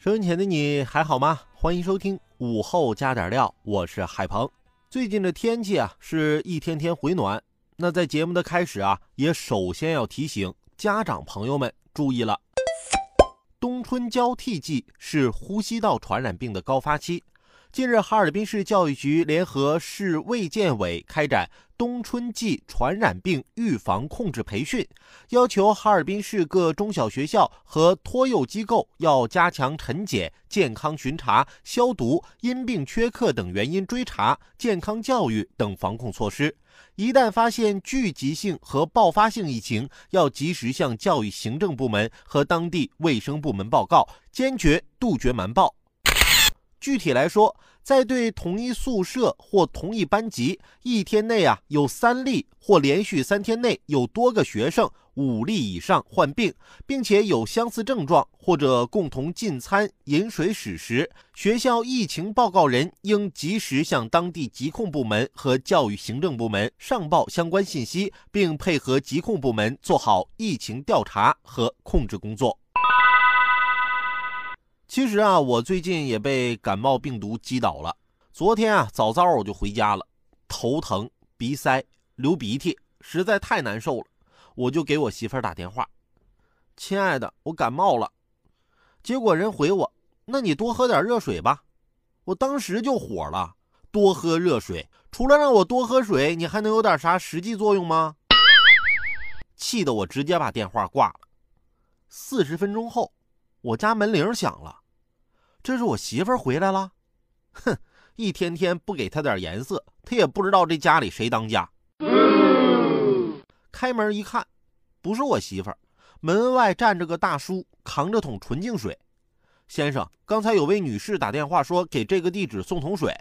收音前的你还好吗？欢迎收听午后加点料，我是海鹏。最近的天气啊，是一天天回暖。那在节目的开始啊，也首先要提醒家长朋友们注意了，冬春交替季是呼吸道传染病的高发期。近日，哈尔滨市教育局联合市卫健委开展冬春季传染病预防控制培训，要求哈尔滨市各中小学校和托幼机构要加强晨检、健康巡查、消毒、因病缺课等原因追查、健康教育等防控措施。一旦发现聚集性和爆发性疫情，要及时向教育行政部门和当地卫生部门报告，坚决杜绝瞒报。具体来说，在对同一宿舍或同一班级一天内啊有三例或连续三天内有多个学生五例以上患病，并且有相似症状或者共同进餐饮水史时，学校疫情报告人应及时向当地疾控部门和教育行政部门上报相关信息，并配合疾控部门做好疫情调查和控制工作。其实啊，我最近也被感冒病毒击倒了。昨天啊，早早我就回家了，头疼、鼻塞、流鼻涕，实在太难受了。我就给我媳妇儿打电话：“亲爱的，我感冒了。”结果人回我：“那你多喝点热水吧。”我当时就火了：“多喝热水，除了让我多喝水，你还能有点啥实际作用吗？”气得我直接把电话挂了。四十分钟后。我家门铃响了，这是我媳妇回来了。哼，一天天不给她点颜色，她也不知道这家里谁当家。开门一看，不是我媳妇儿，门外站着个大叔，扛着桶纯净水。先生，刚才有位女士打电话说给这个地址送桶水。